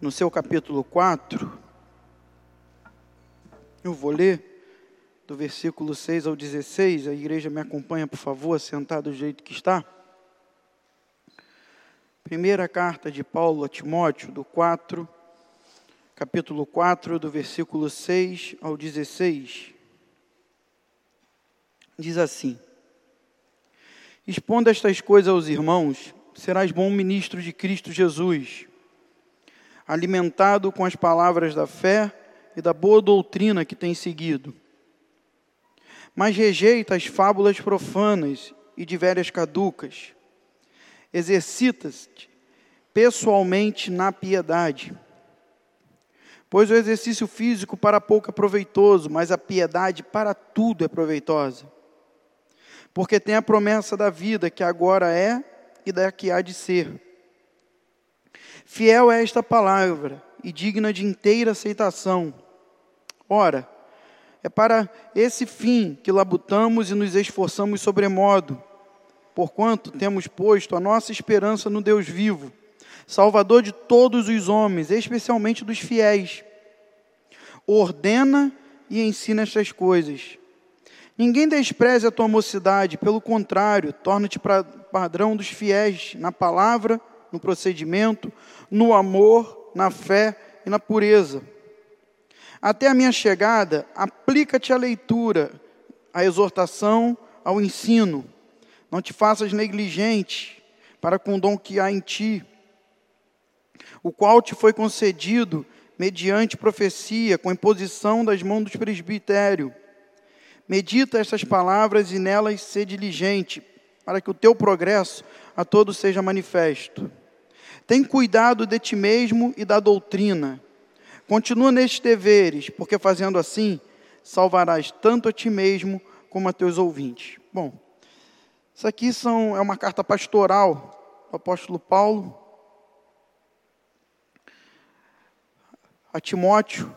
no seu capítulo 4, eu vou ler do versículo 6 ao 16, a igreja me acompanha, por favor, sentado do jeito que está. Primeira carta de Paulo a Timóteo, do 4, capítulo 4, do versículo 6 ao 16. Diz assim: Exponda estas coisas aos irmãos, serás bom ministro de Cristo Jesus, alimentado com as palavras da fé e da boa doutrina que tem seguido. Mas rejeita as fábulas profanas e de velhas caducas. Exercita-te pessoalmente na piedade. Pois o exercício físico para pouco é proveitoso, mas a piedade para tudo é proveitosa. Porque tem a promessa da vida que agora é e da que há de ser. Fiel é esta palavra e digna de inteira aceitação. Ora, é para esse fim que labutamos e nos esforçamos sobremodo, porquanto temos posto a nossa esperança no Deus vivo, Salvador de todos os homens, especialmente dos fiéis. Ordena e ensina estas coisas. Ninguém despreze a tua mocidade, pelo contrário, torna-te padrão dos fiéis na palavra, no procedimento, no amor, na fé e na pureza. Até a minha chegada, aplica-te à leitura, à exortação, ao ensino. Não te faças negligente para com o dom que há em ti, o qual te foi concedido mediante profecia, com imposição das mãos do presbitério. Medita estas palavras e nelas ser diligente, para que o teu progresso a todos seja manifesto. Tem cuidado de ti mesmo e da doutrina. Continua nestes deveres, porque fazendo assim, salvarás tanto a ti mesmo como a teus ouvintes. Bom, isso aqui são, é uma carta pastoral do apóstolo Paulo a Timóteo,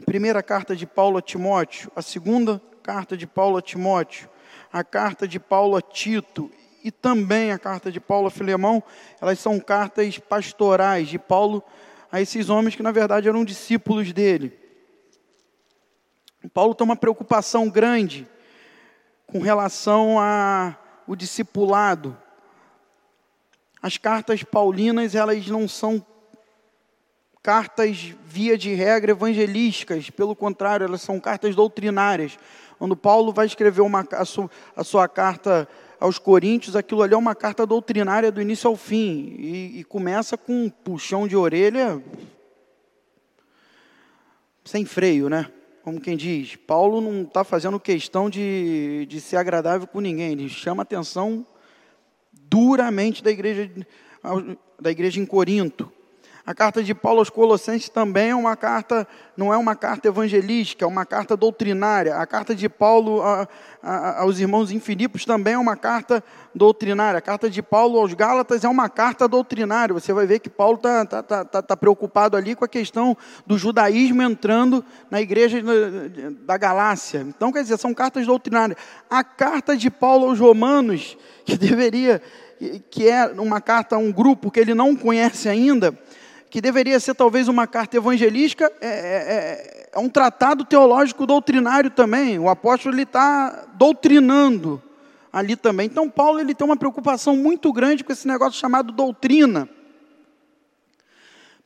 a primeira carta de Paulo a Timóteo, a segunda carta de Paulo a Timóteo, a carta de Paulo a Tito e também a carta de Paulo a Filemão, elas são cartas pastorais de Paulo a esses homens que na verdade eram discípulos dele. Paulo tem uma preocupação grande com relação ao discipulado. As cartas paulinas, elas não são cartas, via de regra, evangelísticas, pelo contrário, elas são cartas doutrinárias. Quando Paulo vai escrever uma, a, sua, a sua carta aos Coríntios, aquilo ali é uma carta doutrinária do início ao fim, e, e começa com um puxão de orelha sem freio, né? Como quem diz, Paulo não está fazendo questão de, de ser agradável com ninguém, ele chama atenção duramente da igreja, da igreja em Corinto. A carta de Paulo aos Colossenses também é uma carta, não é uma carta evangelística, é uma carta doutrinária. A carta de Paulo a, a, aos irmãos em Filipos também é uma carta doutrinária. A carta de Paulo aos Gálatas é uma carta doutrinária. Você vai ver que Paulo está tá, tá, tá, tá preocupado ali com a questão do judaísmo entrando na igreja da Galácia. Então, quer dizer, são cartas doutrinárias. A carta de Paulo aos Romanos, que deveria, que é uma carta a um grupo que ele não conhece ainda, que deveria ser talvez uma carta evangelística, é, é, é, é um tratado teológico doutrinário também. O apóstolo está doutrinando ali também. Então Paulo ele tem uma preocupação muito grande com esse negócio chamado doutrina.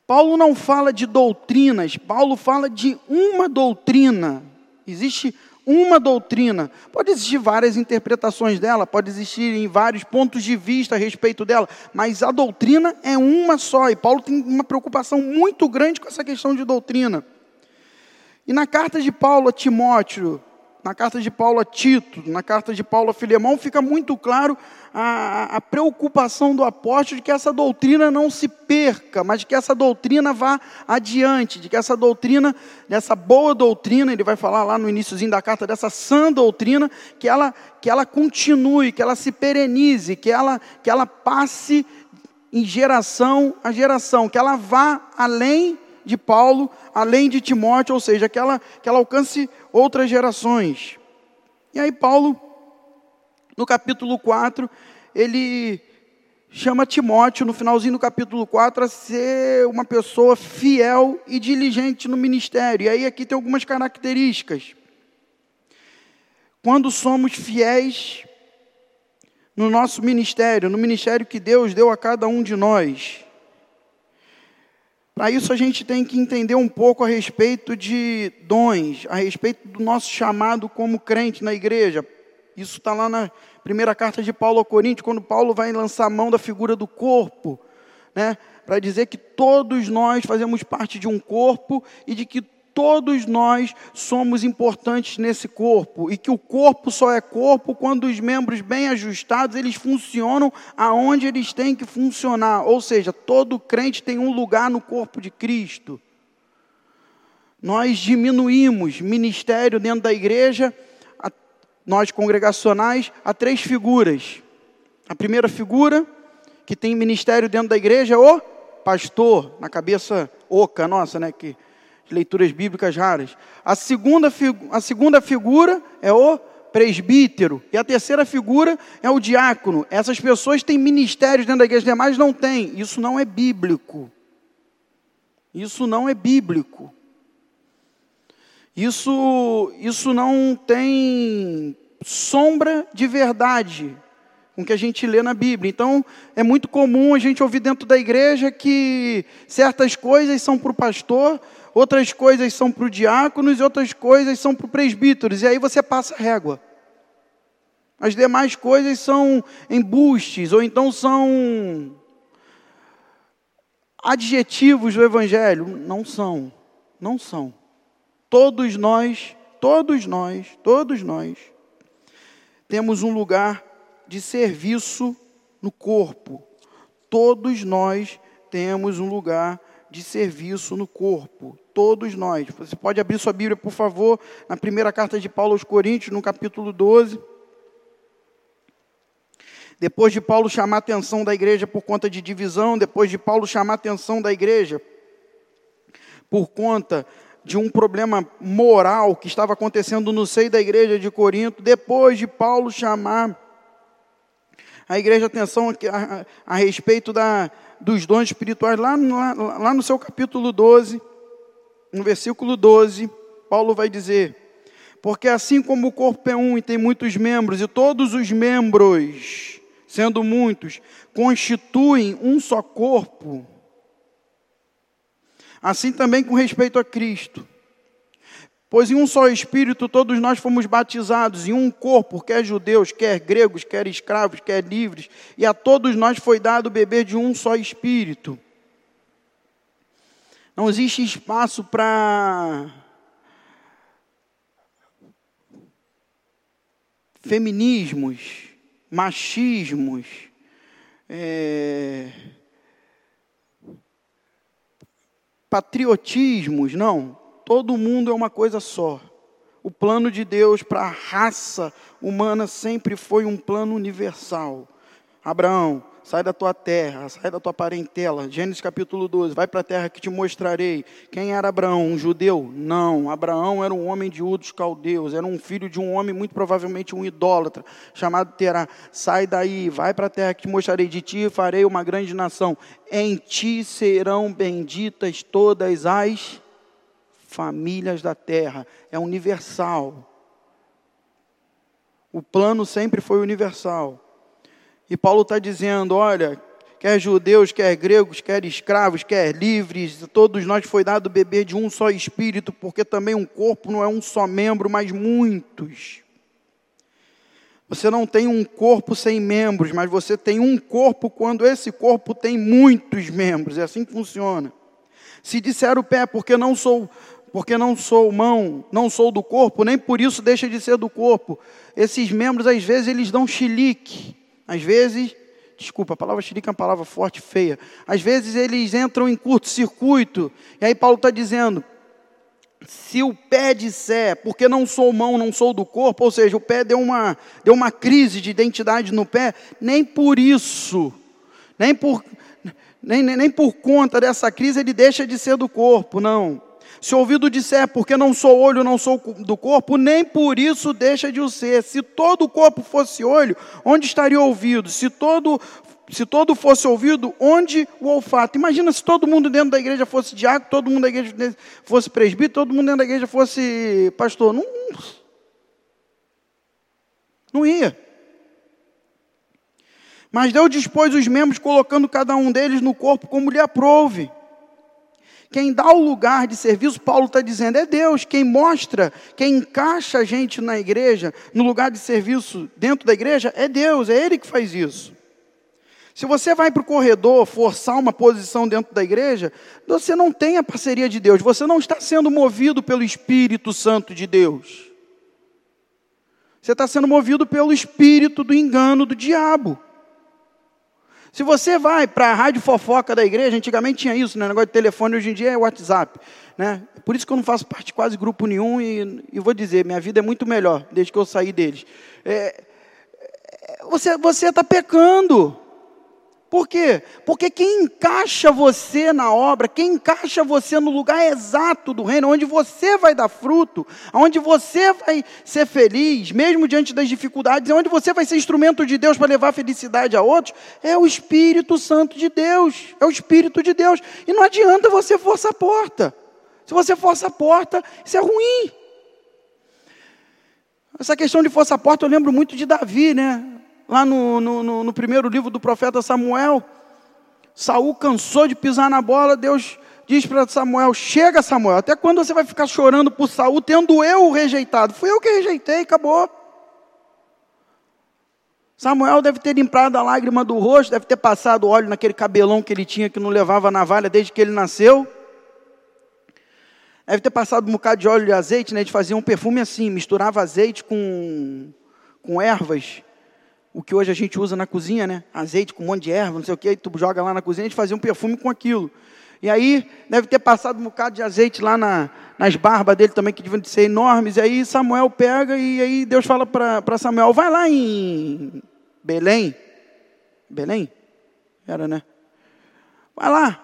Paulo não fala de doutrinas, Paulo fala de uma doutrina. Existe uma doutrina. Pode existir várias interpretações dela, pode existir vários pontos de vista a respeito dela, mas a doutrina é uma só. E Paulo tem uma preocupação muito grande com essa questão de doutrina. E na carta de Paulo a Timóteo, na carta de Paulo a Tito, na carta de Paulo a Filemão, fica muito claro a, a, preocupação do apóstolo de que essa doutrina não se perca, mas de que essa doutrina vá adiante, de que essa doutrina, dessa boa doutrina, ele vai falar lá no iníciozinho da carta, dessa sã doutrina, que ela, que ela continue, que ela se perenize, que ela, que ela passe em geração a geração, que ela vá além de Paulo, além de Timóteo, ou seja, que ela, que ela alcance outras gerações. E aí, Paulo, no capítulo 4, ele chama Timóteo, no finalzinho do capítulo 4, a ser uma pessoa fiel e diligente no ministério. E aí aqui tem algumas características. Quando somos fiéis no nosso ministério, no ministério que Deus deu a cada um de nós. Para isso a gente tem que entender um pouco a respeito de dons, a respeito do nosso chamado como crente na igreja. Isso está lá na primeira carta de Paulo ao Coríntios, quando Paulo vai lançar a mão da figura do corpo, né? Para dizer que todos nós fazemos parte de um corpo e de que todos nós somos importantes nesse corpo e que o corpo só é corpo quando os membros bem ajustados eles funcionam aonde eles têm que funcionar. Ou seja, todo crente tem um lugar no corpo de Cristo. Nós diminuímos ministério dentro da igreja nós congregacionais, há três figuras. A primeira figura, que tem ministério dentro da igreja, é o pastor, na cabeça oca nossa, né? Que, leituras bíblicas raras. A segunda, a segunda figura é o presbítero. E a terceira figura é o diácono. Essas pessoas têm ministérios dentro da igreja, demais não têm. Isso não é bíblico. Isso não é bíblico. Isso, isso não tem sombra de verdade com o que a gente lê na Bíblia. Então, é muito comum a gente ouvir dentro da igreja que certas coisas são para o pastor, outras coisas são para o diáconos e outras coisas são para o presbíteros. E aí você passa régua. As demais coisas são embustes, ou então são adjetivos do Evangelho. Não são, não são. Todos nós, todos nós, todos nós, temos um lugar de serviço no corpo. Todos nós temos um lugar de serviço no corpo. Todos nós. Você pode abrir sua Bíblia, por favor, na primeira carta de Paulo aos Coríntios, no capítulo 12. Depois de Paulo chamar a atenção da igreja por conta de divisão, depois de Paulo chamar a atenção da igreja por conta de um problema moral que estava acontecendo no seio da igreja de Corinto, depois de Paulo chamar a igreja atenção a, a, a respeito da, dos dons espirituais, lá, lá, lá no seu capítulo 12, no versículo 12, Paulo vai dizer: Porque assim como o corpo é um e tem muitos membros, e todos os membros, sendo muitos, constituem um só corpo, Assim também com respeito a Cristo. Pois em um só Espírito todos nós fomos batizados, em um corpo, quer judeus, quer gregos, quer escravos, quer livres, e a todos nós foi dado beber de um só Espírito. Não existe espaço para feminismos, machismos, é, patriotismos, não. Todo mundo é uma coisa só. O plano de Deus para a raça humana sempre foi um plano universal. Abraão, sai da tua terra, sai da tua parentela. Gênesis capítulo 12, vai para a terra que te mostrarei. Quem era Abraão? Um judeu? Não, Abraão era um homem de Ur dos caldeus, era um filho de um homem, muito provavelmente um idólatra, chamado Terá. Sai daí, vai para a terra que te mostrarei. De ti farei uma grande nação. Em ti serão benditas todas as famílias da terra. É universal. O plano sempre foi universal. E Paulo está dizendo: olha, quer judeus, quer gregos, quer escravos, quer livres, todos nós foi dado beber de um só espírito, porque também um corpo não é um só membro, mas muitos. Você não tem um corpo sem membros, mas você tem um corpo quando esse corpo tem muitos membros. É assim que funciona. Se disser o pé, porque não sou, porque não sou mão, não sou do corpo, nem por isso deixa de ser do corpo. Esses membros às vezes eles dão chilique. Às vezes, desculpa, a palavra xerica é uma palavra forte, feia. Às vezes eles entram em curto-circuito. E aí Paulo está dizendo: se o pé disser, porque não sou mão, não sou do corpo, ou seja, o pé deu uma, deu uma crise de identidade no pé, nem por isso, nem por, nem, nem, nem por conta dessa crise ele deixa de ser do corpo, não. Se o ouvido disser, porque não sou olho, não sou do corpo, nem por isso deixa de o ser. Se todo o corpo fosse olho, onde estaria o ouvido? Se todo se todo fosse ouvido, onde o olfato? Imagina se todo mundo dentro da igreja fosse diácono, todo mundo da igreja fosse presbítero, todo mundo dentro da igreja fosse pastor. Não, não ia. Mas Deus dispôs os membros, colocando cada um deles no corpo como lhe aprouve. Quem dá o lugar de serviço, Paulo está dizendo, é Deus. Quem mostra, quem encaixa a gente na igreja, no lugar de serviço dentro da igreja, é Deus, é Ele que faz isso. Se você vai para o corredor forçar uma posição dentro da igreja, você não tem a parceria de Deus, você não está sendo movido pelo Espírito Santo de Deus. Você está sendo movido pelo espírito do engano do diabo. Se você vai para a rádio fofoca da igreja, antigamente tinha isso, né? negócio de telefone, hoje em dia é WhatsApp. Né? Por isso que eu não faço parte quase grupo nenhum e, e vou dizer, minha vida é muito melhor desde que eu saí deles. É, é você está pecando. Por quê? Porque quem encaixa você na obra, quem encaixa você no lugar exato do reino, onde você vai dar fruto, onde você vai ser feliz, mesmo diante das dificuldades, onde você vai ser instrumento de Deus para levar felicidade a outros, é o Espírito Santo de Deus. É o Espírito de Deus. E não adianta você forçar a porta. Se você força a porta, isso é ruim. Essa questão de força a porta, eu lembro muito de Davi, né? Lá no, no, no primeiro livro do profeta Samuel, Saul cansou de pisar na bola, Deus diz para Samuel: Chega, Samuel, até quando você vai ficar chorando por Saul, tendo eu o rejeitado? Fui eu que rejeitei, acabou. Samuel deve ter limprado a lágrima do rosto, deve ter passado óleo naquele cabelão que ele tinha, que não levava navalha desde que ele nasceu. Deve ter passado um bocado de óleo e azeite, né? Eles faziam um perfume assim, misturava azeite com, com ervas o que hoje a gente usa na cozinha, né? Azeite com um monte de erva, não sei o que, tu joga lá na cozinha, a gente fazia um perfume com aquilo. E aí, deve ter passado um bocado de azeite lá na, nas barbas dele também, que deviam ser enormes. E aí Samuel pega e aí Deus fala para Samuel, vai lá em Belém. Belém? Era, né? Vai lá.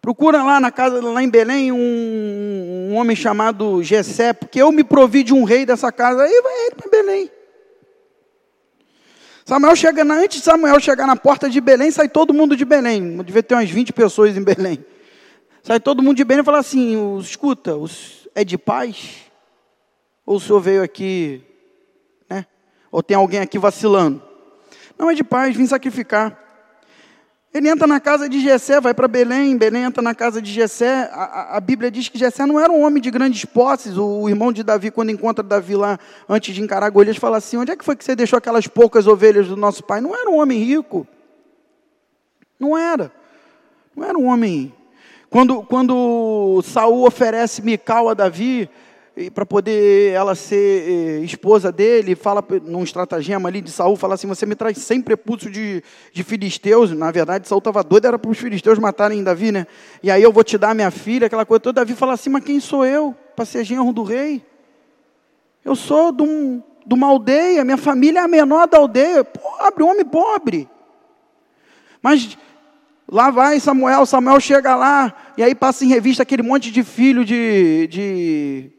Procura lá na casa, lá em Belém, um, um homem chamado Gessé, porque eu me provi de um rei dessa casa. Aí vai ele para Belém. Samuel chega, antes de Samuel chegar na porta de Belém, sai todo mundo de Belém. Devia ter umas 20 pessoas em Belém. Sai todo mundo de Belém e fala assim: escuta, é de paz? Ou o senhor veio aqui, né? Ou tem alguém aqui vacilando? Não é de paz, vim sacrificar. Ele entra na casa de Jessé, vai para Belém, Belém entra na casa de Jessé. A, a, Bíblia diz que Jessé não era um homem de grandes posses. O, o, irmão de Davi, quando encontra Davi lá, antes de encarar Golias, fala assim, onde é que foi que você deixou aquelas poucas ovelhas do nosso pai? Não era um homem rico. Não era. Não era um homem... Quando, quando Saul oferece Mical a Davi, para poder ela ser eh, esposa dele, fala num estratagema ali de Saul, fala assim: você me traz 100 prepúcios de, de filisteus. Na verdade, Saul estava doido, era para os filisteus matarem Davi, né? E aí eu vou te dar minha filha, aquela coisa toda. Davi fala assim: mas quem sou eu para ser genro do rei? Eu sou de, um, de uma aldeia, minha família é a menor da aldeia, pobre, homem pobre. Mas Lá vai Samuel, Samuel chega lá, e aí passa em revista aquele monte de filho de, de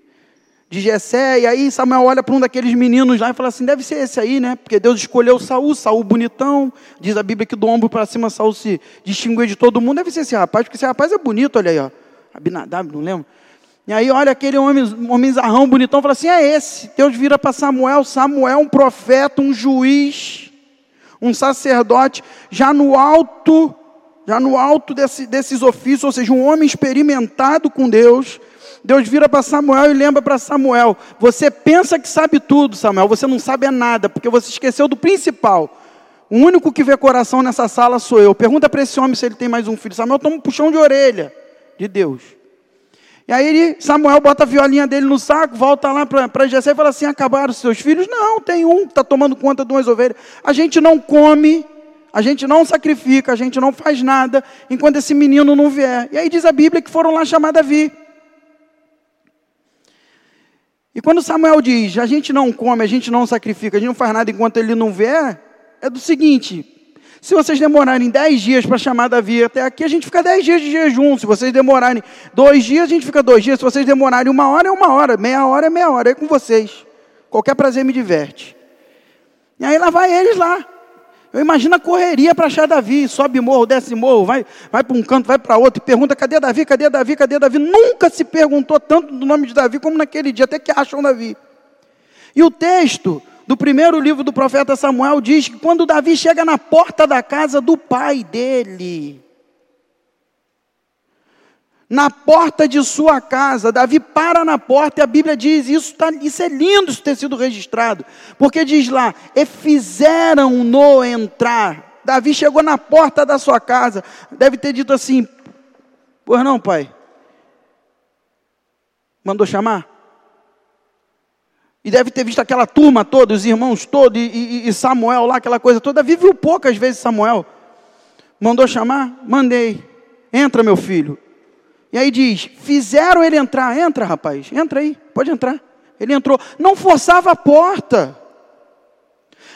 de Jessé, e aí Samuel olha para um daqueles meninos lá e fala assim, deve ser esse aí, né? Porque Deus escolheu Saul, Saul bonitão, diz a Bíblia que do ombro para cima Saul se distinguiu de todo mundo, deve ser esse rapaz, porque esse rapaz é bonito, olha aí, ó. Abinadab, não lembro. E aí olha aquele homem, homem zarrão, bonitão, fala assim, é esse. Deus vira para Samuel, Samuel um profeta, um juiz, um sacerdote, já no alto, já no alto desse, desses ofícios, ou seja, um homem experimentado com Deus, Deus vira para Samuel e lembra para Samuel: Você pensa que sabe tudo, Samuel, você não sabe nada, porque você esqueceu do principal. O único que vê coração nessa sala sou eu. Pergunta para esse homem se ele tem mais um filho. Samuel toma um puxão de orelha de Deus. E aí Samuel bota a violinha dele no saco, volta lá para Jessé e fala assim: acabaram os seus filhos? Não, tem um que está tomando conta de umas ovelhas. A gente não come, a gente não sacrifica, a gente não faz nada enquanto esse menino não vier. E aí diz a Bíblia que foram lá chamar Davi. E quando Samuel diz, a gente não come, a gente não sacrifica, a gente não faz nada enquanto ele não vier, é do seguinte: se vocês demorarem dez dias para chamar Davi até aqui, a gente fica dez dias de jejum. Se vocês demorarem dois dias, a gente fica dois dias. Se vocês demorarem uma hora, é uma hora. Meia hora é meia hora. É com vocês. Qualquer prazer me diverte. E aí lá vai eles lá. Eu imagino a correria para achar Davi, sobe morro, desce morro, vai, vai para um canto, vai para outro, e pergunta: cadê Davi, cadê Davi, cadê Davi? Nunca se perguntou tanto do nome de Davi como naquele dia, até que acham Davi. E o texto do primeiro livro do profeta Samuel diz que quando Davi chega na porta da casa do pai dele, na porta de sua casa. Davi para na porta e a Bíblia diz: isso, tá, isso é lindo isso ter sido registrado, porque diz lá: e fizeram-no entrar. Davi chegou na porta da sua casa, deve ter dito assim: Pois não, pai? Mandou chamar? E deve ter visto aquela turma toda, os irmãos todos, e, e, e Samuel lá, aquela coisa toda. Davi viu poucas vezes Samuel. Mandou chamar? Mandei. Entra, meu filho. E aí diz: fizeram ele entrar. Entra, rapaz, entra aí, pode entrar. Ele entrou, não forçava a porta.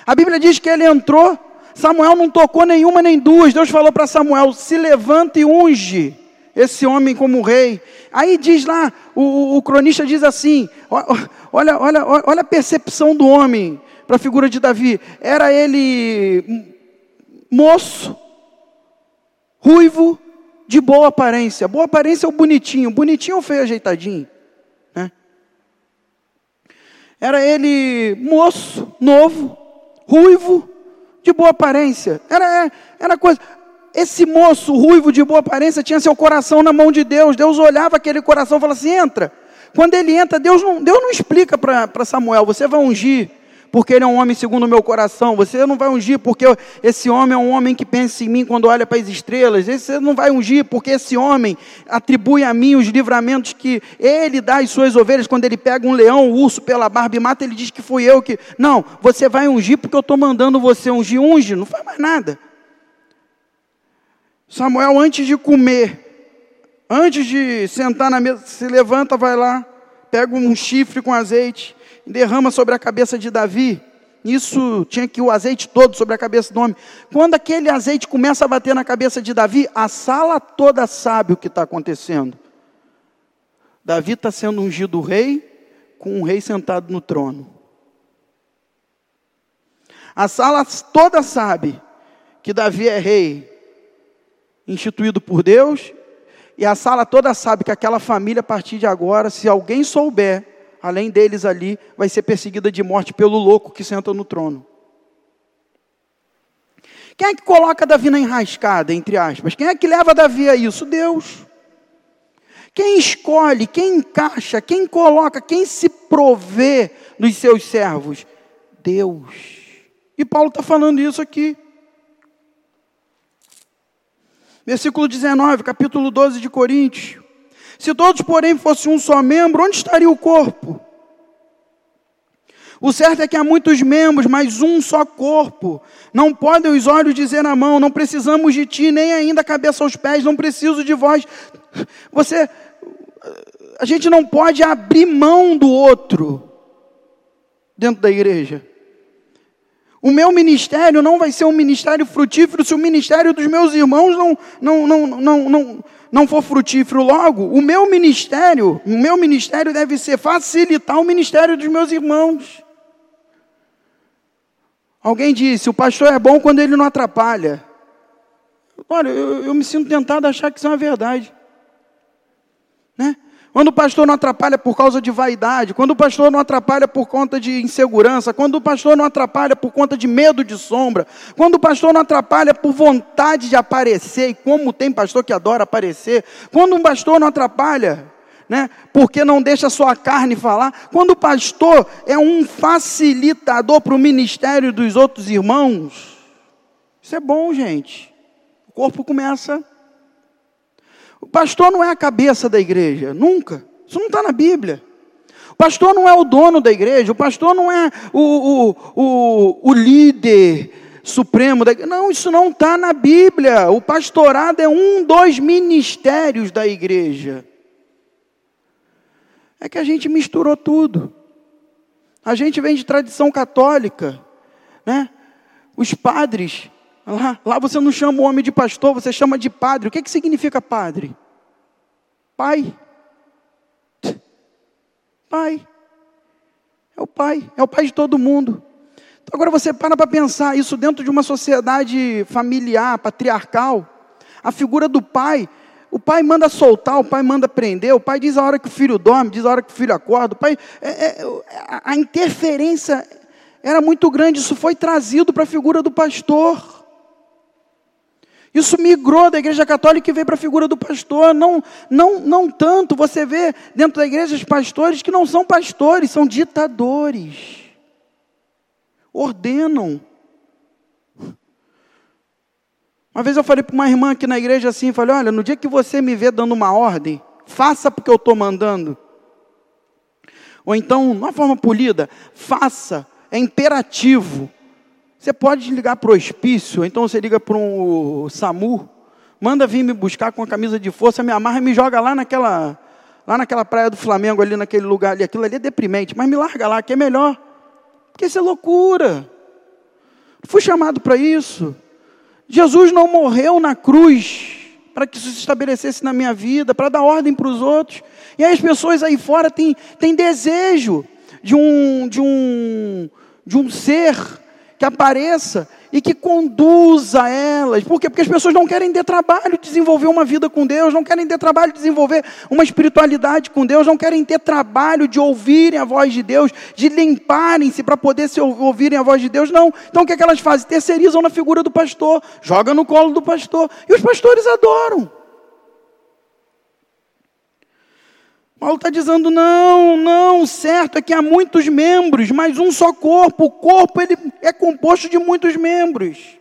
A Bíblia diz que ele entrou. Samuel não tocou nenhuma nem duas. Deus falou para Samuel: se levanta e unge esse homem como rei. Aí diz lá, o, o cronista diz assim: olha, olha, olha a percepção do homem para a figura de Davi. Era ele moço, ruivo, de boa aparência. Boa aparência é o bonitinho. Bonitinho ou feio ajeitadinho? Né? Era ele moço, novo, ruivo, de boa aparência. Era, era coisa. Esse moço ruivo de boa aparência tinha seu coração na mão de Deus. Deus olhava aquele coração e falava assim: entra. Quando ele entra, Deus não, Deus não explica para Samuel: você vai ungir porque ele é um homem segundo o meu coração. Você não vai ungir porque esse homem é um homem que pensa em mim quando olha para as estrelas. Você não vai ungir porque esse homem atribui a mim os livramentos que ele dá às suas ovelhas. Quando ele pega um leão, um urso pela barba e mata, ele diz que fui eu que. Não, você vai ungir porque eu estou mandando você ungir. Unge, não faz mais nada. Samuel, antes de comer, antes de sentar na mesa, se levanta, vai lá, pega um chifre com azeite derrama sobre a cabeça de Davi. Isso tinha que o azeite todo sobre a cabeça do homem. Quando aquele azeite começa a bater na cabeça de Davi, a sala toda sabe o que está acontecendo. Davi está sendo ungido rei, com um rei sentado no trono. A sala toda sabe que Davi é rei, instituído por Deus, e a sala toda sabe que aquela família, a partir de agora, se alguém souber além deles ali, vai ser perseguida de morte pelo louco que senta no trono. Quem é que coloca Davi na enrascada, entre aspas? Quem é que leva Davi a isso? Deus. Quem escolhe, quem encaixa, quem coloca, quem se provê dos seus servos? Deus. E Paulo está falando isso aqui. Versículo 19, capítulo 12 de Coríntios. Se todos, porém, fossem um só membro, onde estaria o corpo? O certo é que há muitos membros, mas um só corpo. Não podem os olhos dizer à mão: Não precisamos de ti, nem ainda a cabeça aos pés, não preciso de vós. Você, a gente não pode abrir mão do outro dentro da igreja. O meu ministério não vai ser um ministério frutífero se o ministério dos meus irmãos não, não, não, não, não, não for frutífero logo, o meu ministério, o meu ministério deve ser facilitar o ministério dos meus irmãos. Alguém disse: o pastor é bom quando ele não atrapalha. Olha, eu, eu me sinto tentado a achar que isso é uma verdade. Né? Quando o pastor não atrapalha por causa de vaidade, quando o pastor não atrapalha por conta de insegurança, quando o pastor não atrapalha por conta de medo de sombra, quando o pastor não atrapalha por vontade de aparecer, e como tem pastor que adora aparecer, quando um pastor não atrapalha, né, porque não deixa a sua carne falar, quando o pastor é um facilitador para o ministério dos outros irmãos, isso é bom, gente. O corpo começa o pastor não é a cabeça da igreja, nunca. Isso não está na Bíblia. O pastor não é o dono da igreja, o pastor não é o, o, o, o líder supremo da igreja. Não, isso não está na Bíblia. O pastorado é um dos ministérios da igreja. É que a gente misturou tudo. A gente vem de tradição católica, né? Os padres Lá, lá você não chama o homem de pastor, você chama de padre. O que, que significa padre? Pai. Pai. É o pai, é o pai de todo mundo. Agora você para para pensar isso dentro de uma sociedade familiar, patriarcal. A figura do pai, o pai manda soltar, o pai manda prender, o pai diz a hora que o filho dorme, diz a hora que o filho acorda. O pai, é, é, a interferência era muito grande, isso foi trazido para a figura do pastor. Isso migrou da igreja católica e veio para a figura do pastor. Não, não, não tanto. Você vê dentro da igreja os pastores que não são pastores, são ditadores. Ordenam. Uma vez eu falei para uma irmã aqui na igreja assim, falei, olha, no dia que você me vê dando uma ordem, faça porque eu estou mandando. Ou então, de uma forma polida, faça, é imperativo. Você pode ligar para o hospício, então você liga para um SAMU, manda vir me buscar com a camisa de força, me amarra e me joga lá naquela, lá naquela praia do Flamengo, ali naquele lugar ali. Aquilo ali é deprimente, mas me larga lá, que é melhor. Porque isso é loucura. Fui chamado para isso. Jesus não morreu na cruz para que isso se estabelecesse na minha vida, para dar ordem para os outros. E aí as pessoas aí fora têm, têm desejo de um, de um, de um ser que apareça e que conduza elas. Por quê? Porque as pessoas não querem ter trabalho de desenvolver uma vida com Deus, não querem ter trabalho de desenvolver uma espiritualidade com Deus, não querem ter trabalho de ouvirem a voz de Deus, de limparem-se para poder se ouvirem a voz de Deus. Não. Então o que, é que elas fazem? Terceirizam na figura do pastor, joga no colo do pastor. E os pastores adoram. Paulo está dizendo: não, não, certo é que há muitos membros, mas um só corpo. O corpo ele é composto de muitos membros.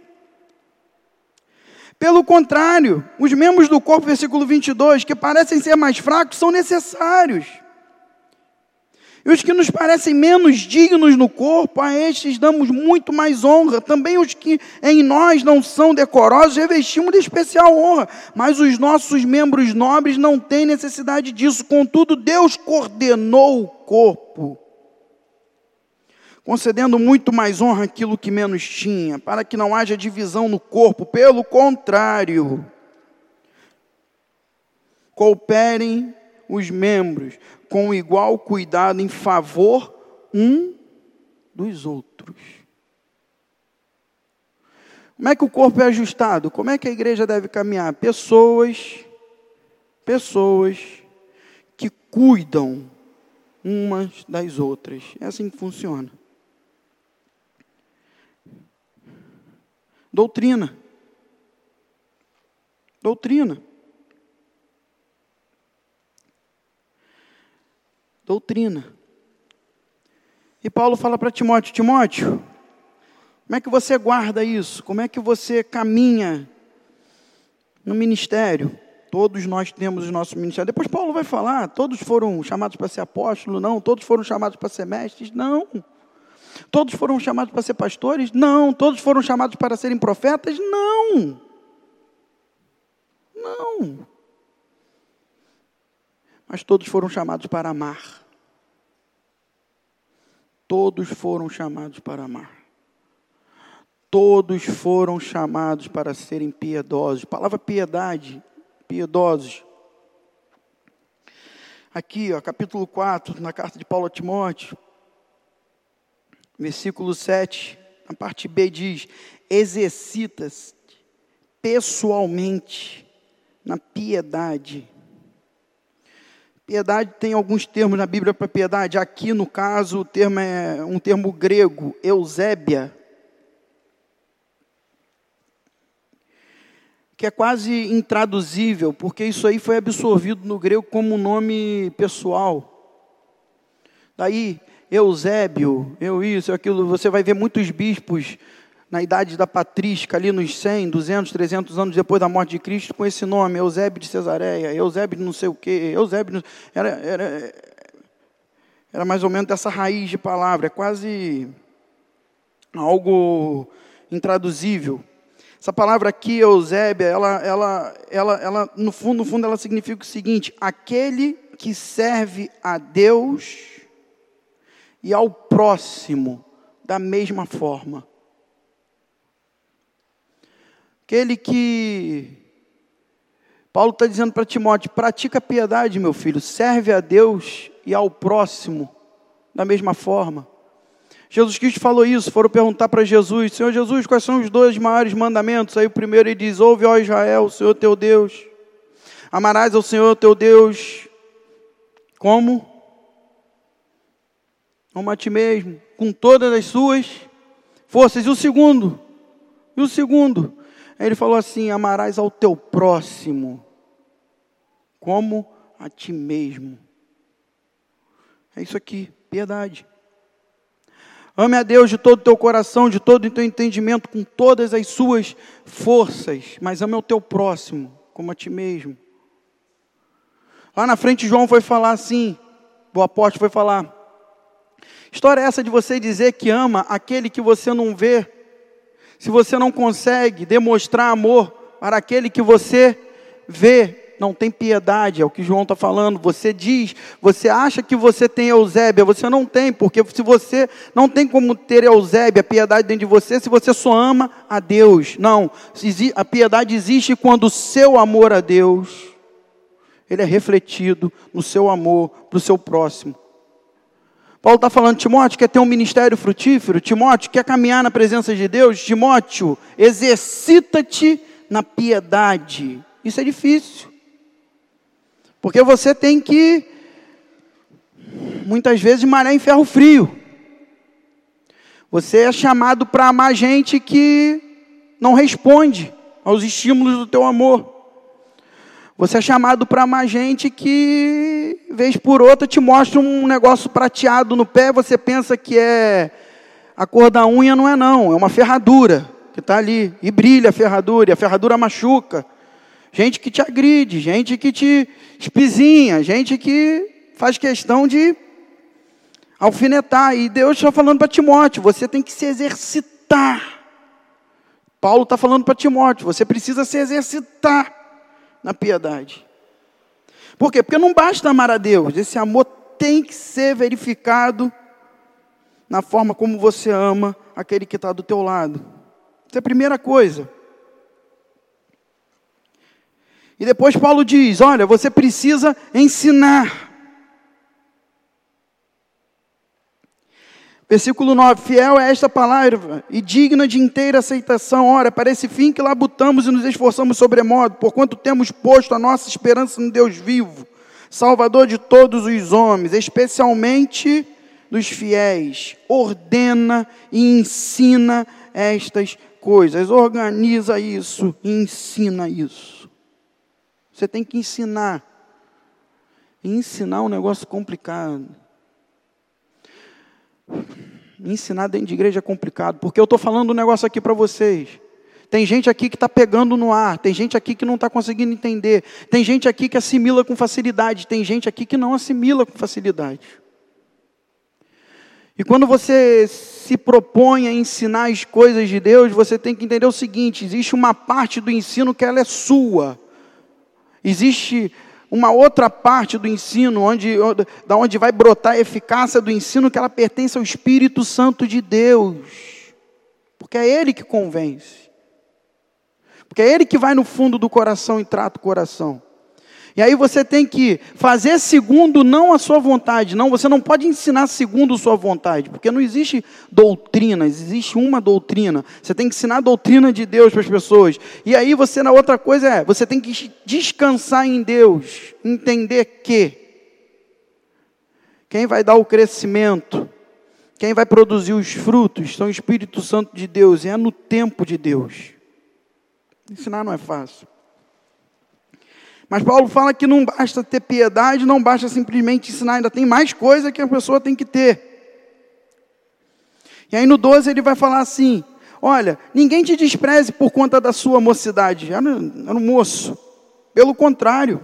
Pelo contrário, os membros do corpo, versículo 22, que parecem ser mais fracos, são necessários. E os que nos parecem menos dignos no corpo, a estes damos muito mais honra. Também os que em nós não são decorosos, revestimos de especial honra. Mas os nossos membros nobres não têm necessidade disso. Contudo, Deus coordenou o corpo, concedendo muito mais honra àquilo que menos tinha, para que não haja divisão no corpo. Pelo contrário, cooperem os membros com igual cuidado em favor um dos outros. Como é que o corpo é ajustado? Como é que a igreja deve caminhar? Pessoas, pessoas que cuidam umas das outras. É assim que funciona. Doutrina. Doutrina. Doutrina. E Paulo fala para Timóteo: Timóteo, como é que você guarda isso? Como é que você caminha no ministério? Todos nós temos o nosso ministério. Depois Paulo vai falar: todos foram chamados para ser apóstolo? Não. Todos foram chamados para ser mestres? Não. Todos foram chamados para ser pastores? Não. Todos foram chamados para serem profetas? Não. Não. Mas todos foram chamados para amar. Todos foram chamados para amar. Todos foram chamados para serem piedosos. Palavra piedade, piedosos. Aqui, ó, capítulo 4, na carta de Paulo a Timóteo, versículo 7, a parte B diz: exercita-se pessoalmente na piedade Piedade tem alguns termos na Bíblia para piedade. Aqui, no caso, o termo é um termo grego, eusébia, que é quase intraduzível, porque isso aí foi absorvido no grego como um nome pessoal. Daí, Eusébio, eu isso, aquilo, você vai ver muitos bispos na idade da patrística, ali nos 100, 200, 300 anos depois da morte de Cristo, com esse nome, Eusébio de Cesareia, Eusébio de não sei o quê, Eusébio, era, era, era mais ou menos dessa raiz de palavra, é quase algo intraduzível. Essa palavra aqui, Eusébia, ela, ela, ela, ela, no fundo, no fundo, ela significa o seguinte: aquele que serve a Deus e ao próximo da mesma forma. Aquele que. Paulo está dizendo para Timóteo: pratica a piedade, meu filho, serve a Deus e ao próximo da mesma forma. Jesus Cristo falou isso, foram perguntar para Jesus, Senhor Jesus, quais são os dois maiores mandamentos? Aí o primeiro ele diz, ouve, ó Israel, o Senhor teu Deus, amarás ao Senhor teu Deus, como? Como a ti mesmo, com todas as suas forças. E o segundo? E o segundo? Aí ele falou assim, amarás ao teu próximo, como a ti mesmo. É isso aqui, piedade. Ame a Deus de todo o teu coração, de todo o teu entendimento, com todas as suas forças, mas ame o teu próximo, como a ti mesmo. Lá na frente, João foi falar assim, o apóstolo foi falar: História é essa de você dizer que ama aquele que você não vê, se você não consegue demonstrar amor para aquele que você vê, não tem piedade, é o que João está falando. Você diz, você acha que você tem Eusébia, você não tem, porque se você não tem como ter Eusébia, piedade dentro de você, se você só ama a Deus. Não, a piedade existe quando o seu amor a Deus, ele é refletido no seu amor para o seu próximo. Paulo está falando, Timóteo quer ter um ministério frutífero, Timóteo quer caminhar na presença de Deus, Timóteo, exercita-te na piedade. Isso é difícil. Porque você tem que, muitas vezes, malhar em ferro frio. Você é chamado para amar gente que não responde aos estímulos do teu amor. Você é chamado para amar gente que, vez por outra, te mostra um negócio prateado no pé, você pensa que é a cor da unha, não é não, é uma ferradura que está ali, e brilha a ferradura, e a ferradura machuca gente que te agride, gente que te espizinha, gente que faz questão de alfinetar. E Deus está falando para Timóteo: você tem que se exercitar. Paulo está falando para Timóteo: você precisa se exercitar na piedade. Por quê? Porque não basta amar a Deus, esse amor tem que ser verificado na forma como você ama aquele que está do teu lado. Essa é a primeira coisa. E depois Paulo diz: olha, você precisa ensinar. Versículo 9: Fiel é esta palavra e digna de inteira aceitação. Ora, para esse fim que labutamos e nos esforçamos sobremodo, porquanto temos posto a nossa esperança no Deus vivo, Salvador de todos os homens, especialmente dos fiéis. Ordena e ensina estas coisas. Organiza isso e ensina isso. Você tem que ensinar. E ensinar é um negócio complicado. Ensinar dentro de igreja é complicado, porque eu estou falando um negócio aqui para vocês. Tem gente aqui que está pegando no ar, tem gente aqui que não está conseguindo entender, tem gente aqui que assimila com facilidade, tem gente aqui que não assimila com facilidade. E quando você se propõe a ensinar as coisas de Deus, você tem que entender o seguinte: existe uma parte do ensino que ela é sua, Existe uma outra parte do ensino, onde, da onde vai brotar a eficácia do ensino, que ela pertence ao Espírito Santo de Deus. Porque é Ele que convence. Porque é Ele que vai no fundo do coração e trata o coração. E aí você tem que fazer segundo não a sua vontade, não, você não pode ensinar segundo a sua vontade, porque não existe doutrina, existe uma doutrina. Você tem que ensinar a doutrina de Deus para as pessoas. E aí você na outra coisa é, você tem que descansar em Deus, entender que quem vai dar o crescimento, quem vai produzir os frutos, são o Espírito Santo de Deus, e é no tempo de Deus. Ensinar não é fácil. Mas Paulo fala que não basta ter piedade, não basta simplesmente ensinar, ainda tem mais coisa que a pessoa tem que ter. E aí no 12 ele vai falar assim: Olha, ninguém te despreze por conta da sua mocidade. Era, era um moço. Pelo contrário,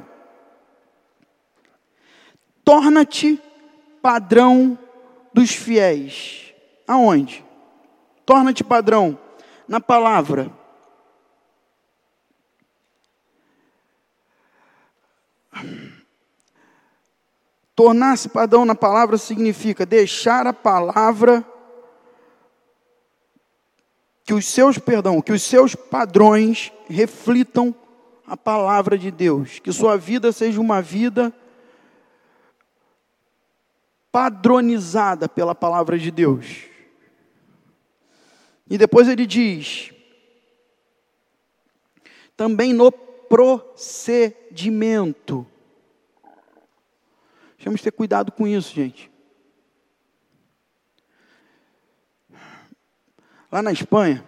torna-te padrão dos fiéis. Aonde? Torna-te padrão na palavra Tornar-se padrão na palavra significa deixar a palavra que os seus, perdão, que os seus padrões reflitam a palavra de Deus, que sua vida seja uma vida padronizada pela palavra de Deus. E depois ele diz: também no procedimento. Temos que ter cuidado com isso, gente. Lá na Espanha,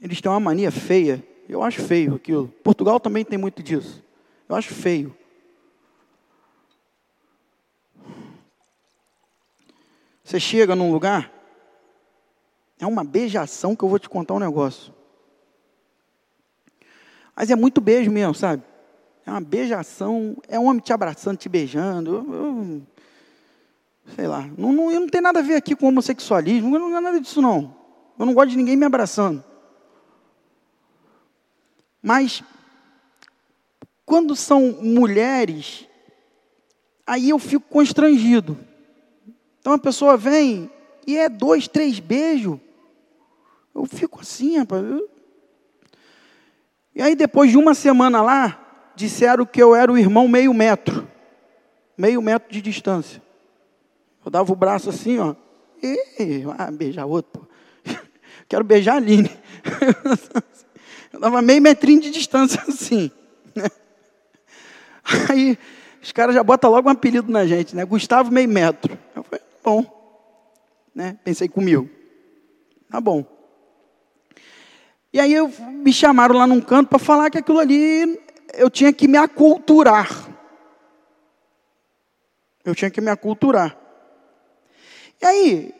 eles têm uma mania feia. Eu acho feio aquilo. Portugal também tem muito disso. Eu acho feio. Você chega num lugar, é uma beijação que eu vou te contar um negócio. Mas é muito beijo mesmo, sabe? É uma beijação, é um homem te abraçando, te beijando. Eu, eu, sei lá, não, não, eu não tenho nada a ver aqui com homossexualismo, eu não tenho nada disso não. Eu não gosto de ninguém me abraçando. Mas, quando são mulheres, aí eu fico constrangido. Então a pessoa vem e é dois, três beijos. Eu fico assim, rapaz. E aí depois de uma semana lá, disseram que eu era o irmão meio metro. Meio metro de distância. Eu dava o braço assim, ó. E, ah, beijar outro. Quero beijar a Aline. Eu dava meio metrinho de distância assim. Né? Aí os caras já botam logo um apelido na gente, né? Gustavo meio metro. Eu falei, bom. Né? Pensei comigo. Tá bom. E aí eu, me chamaram lá num canto para falar que aquilo ali eu tinha que me aculturar. Eu tinha que me aculturar. E aí,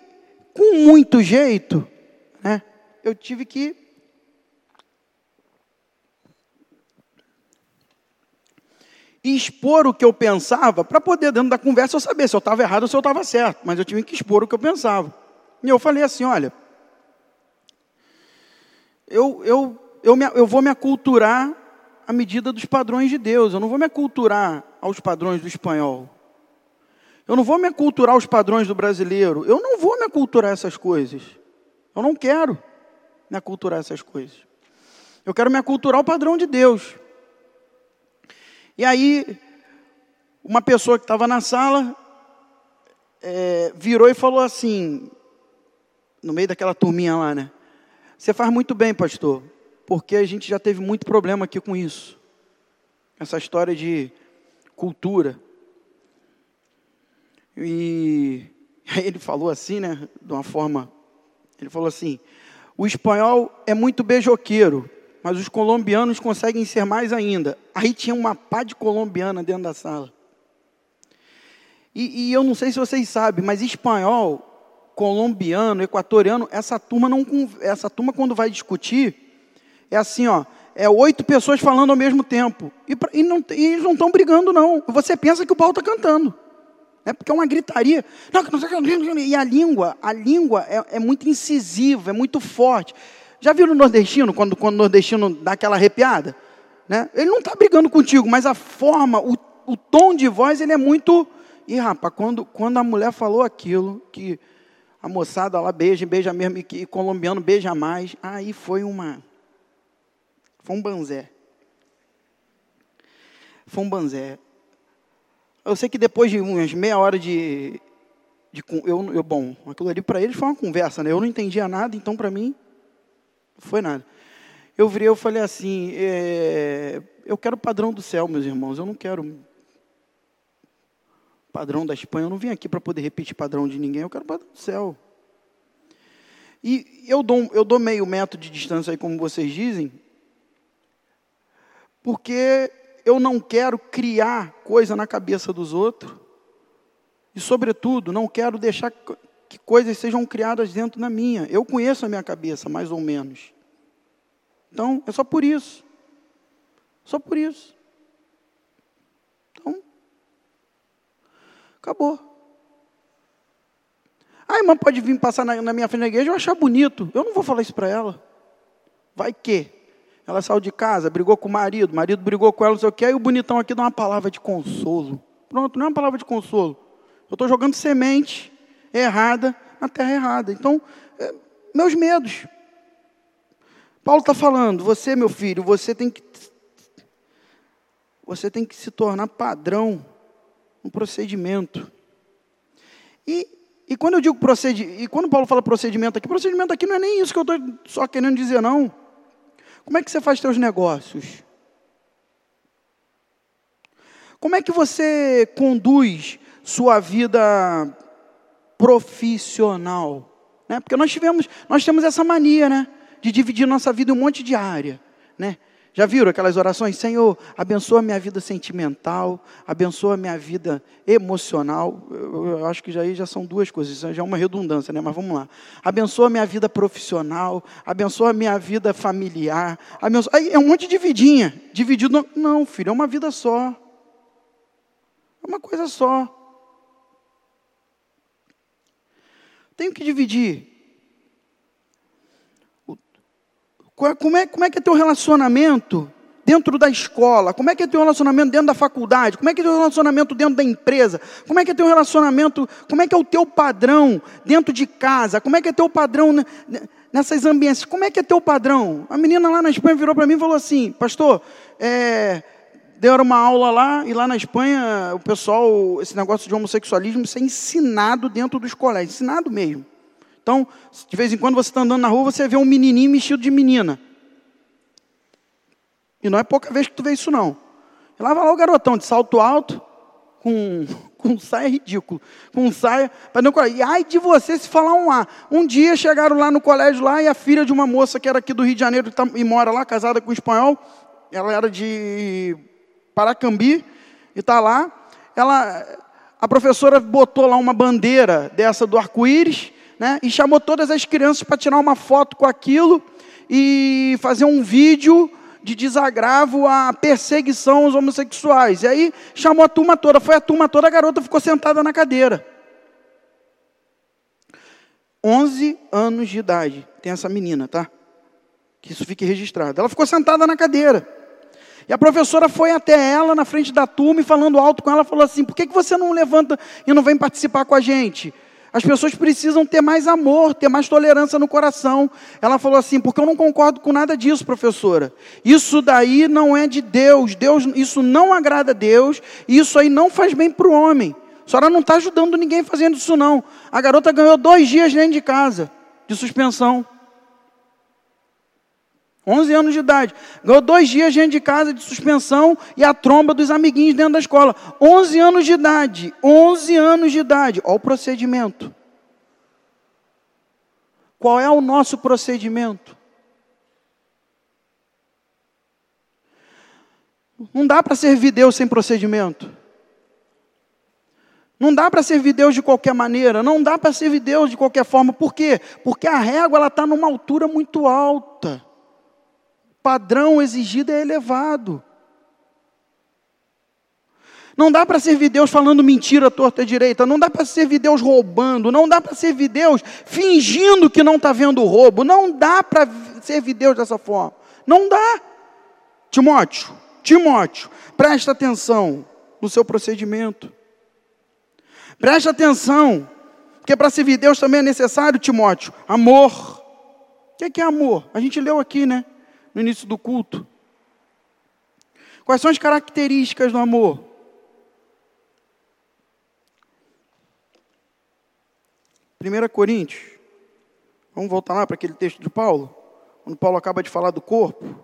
com muito jeito, né, eu tive que expor o que eu pensava para poder, dentro da conversa, eu saber se eu estava errado ou se eu estava certo. Mas eu tive que expor o que eu pensava. E eu falei assim: olha, eu, eu, eu, me, eu vou me aculturar à medida dos padrões de Deus. Eu não vou me aculturar aos padrões do espanhol. Eu não vou me aculturar aos padrões do brasileiro. Eu não vou me aculturar essas coisas. Eu não quero me aculturar essas coisas. Eu quero me aculturar ao padrão de Deus. E aí, uma pessoa que estava na sala é, virou e falou assim, no meio daquela turminha lá, né? Você faz muito bem, pastor, porque a gente já teve muito problema aqui com isso. Essa história de cultura. E aí ele falou assim, né, de uma forma, ele falou assim: "O espanhol é muito beijoqueiro, mas os colombianos conseguem ser mais ainda. Aí tinha uma pá de colombiana dentro da sala. E, e, eu não sei se vocês sabem, mas espanhol, colombiano, equatoriano, essa turma não, essa turma quando vai discutir é assim, ó, é oito pessoas falando ao mesmo tempo e, e, não, e eles não estão brigando não. Você pensa que o pau está cantando, é porque é uma gritaria. E a língua, a língua é, é muito incisiva, é muito forte. Já viram o nordestino, quando, quando o nordestino dá aquela arrepiada? Né? Ele não está brigando contigo, mas a forma, o, o tom de voz, ele é muito. E rapaz, quando, quando a mulher falou aquilo, que a moçada lá beija, beija mesmo, e, colombiano beija mais, aí foi uma. Foi um banzé. Foi um banzé. Eu sei que depois de umas meia hora de. de eu, eu, bom, aquilo ali para eles foi uma conversa, né? Eu não entendia nada, então para mim foi nada. Eu virei, eu falei assim, é, eu quero padrão do céu, meus irmãos, eu não quero padrão da Espanha, eu não vim aqui para poder repetir padrão de ninguém, eu quero padrão do céu. E eu dou, eu dou meio metro de distância aí, como vocês dizem, porque eu não quero criar coisa na cabeça dos outros, e, sobretudo, não quero deixar que coisas sejam criadas dentro da minha. Eu conheço a minha cabeça, mais ou menos. Então, é só por isso. Só por isso. Acabou. A irmã pode vir passar na, na minha frente da igreja e achar bonito. Eu não vou falar isso para ela. Vai que? Ela saiu de casa, brigou com o marido, o marido brigou com ela, não sei o que, aí o bonitão aqui dá uma palavra de consolo. Pronto, não é uma palavra de consolo. Eu estou jogando semente errada na terra errada. Então, é, meus medos. Paulo está falando, você, meu filho, você tem que. Você tem que se tornar padrão no procedimento. E E quando eu digo procedimento, e quando Paulo fala procedimento aqui, procedimento aqui não é nem isso que eu estou só querendo dizer, não. Como é que você faz seus negócios? Como é que você conduz sua vida profissional? Né? Porque nós tivemos, nós temos essa mania, né? De dividir nossa vida em um monte de área, né? Já viram aquelas orações? Senhor, abençoa minha vida sentimental, abençoa minha vida emocional. Eu, eu acho que já aí já são duas coisas, já é uma redundância, né? Mas vamos lá. Abençoa minha vida profissional, abençoa minha vida familiar. Abençoa... Aí é um monte de vidinha. Dividido. Não, filho, é uma vida só. É uma coisa só. Tenho que dividir. Como é, como é que é teu relacionamento dentro da escola? Como é que é teu relacionamento dentro da faculdade? Como é que é teu relacionamento dentro da empresa? Como é que é teu relacionamento? Como é que é o teu padrão dentro de casa? Como é que é teu padrão nessas ambientes? Como é que é teu padrão? A menina lá na Espanha virou para mim e falou assim, pastor, é, deram uma aula lá, e lá na Espanha, o pessoal, esse negócio de homossexualismo, isso é ensinado dentro dos colégios, ensinado mesmo. Então, de vez em quando você está andando na rua, você vê um menininho vestido de menina. E não é pouca vez que tu vê isso, não. E lá vai lá o garotão de salto alto, com, com saia ridículo, com saia para não E ai de você se falar um A. Um dia chegaram lá no colégio lá e a filha de uma moça que era aqui do Rio de Janeiro tá, e mora lá, casada com um espanhol, ela era de Paracambi, e está lá. Ela, a professora botou lá uma bandeira dessa do arco-íris, né, e chamou todas as crianças para tirar uma foto com aquilo e fazer um vídeo de desagravo à perseguição aos homossexuais. E aí chamou a turma toda, foi a turma toda, a garota ficou sentada na cadeira. 11 anos de idade, tem essa menina, tá? Que isso fique registrado. Ela ficou sentada na cadeira. E a professora foi até ela na frente da turma e falando alto com ela, falou assim: por que, que você não levanta e não vem participar com a gente? As pessoas precisam ter mais amor, ter mais tolerância no coração. Ela falou assim: porque eu não concordo com nada disso, professora. Isso daí não é de Deus. Deus, isso não agrada a Deus. Isso aí não faz bem para o homem. A senhora não está ajudando ninguém fazendo isso, não. A garota ganhou dois dias dentro de casa de suspensão. 11 anos de idade. Ganhou dois dias dentro de casa de suspensão e a tromba dos amiguinhos dentro da escola. 11 anos de idade. 11 anos de idade. Olha o procedimento. Qual é o nosso procedimento? Não dá para servir Deus sem procedimento. Não dá para servir Deus de qualquer maneira, não dá para servir Deus de qualquer forma. Por quê? Porque a régua está numa altura muito alta padrão exigido é elevado. Não dá para servir Deus falando mentira torta e direita, não dá para servir Deus roubando, não dá para servir Deus fingindo que não está vendo roubo, não dá para servir Deus dessa forma. Não dá. Timóteo, Timóteo, presta atenção no seu procedimento. Presta atenção, porque para servir Deus também é necessário, Timóteo, amor. O que é amor? A gente leu aqui, né? No início do culto. Quais são as características do amor? Primeira Coríntios. Vamos voltar lá para aquele texto de Paulo, quando Paulo acaba de falar do corpo.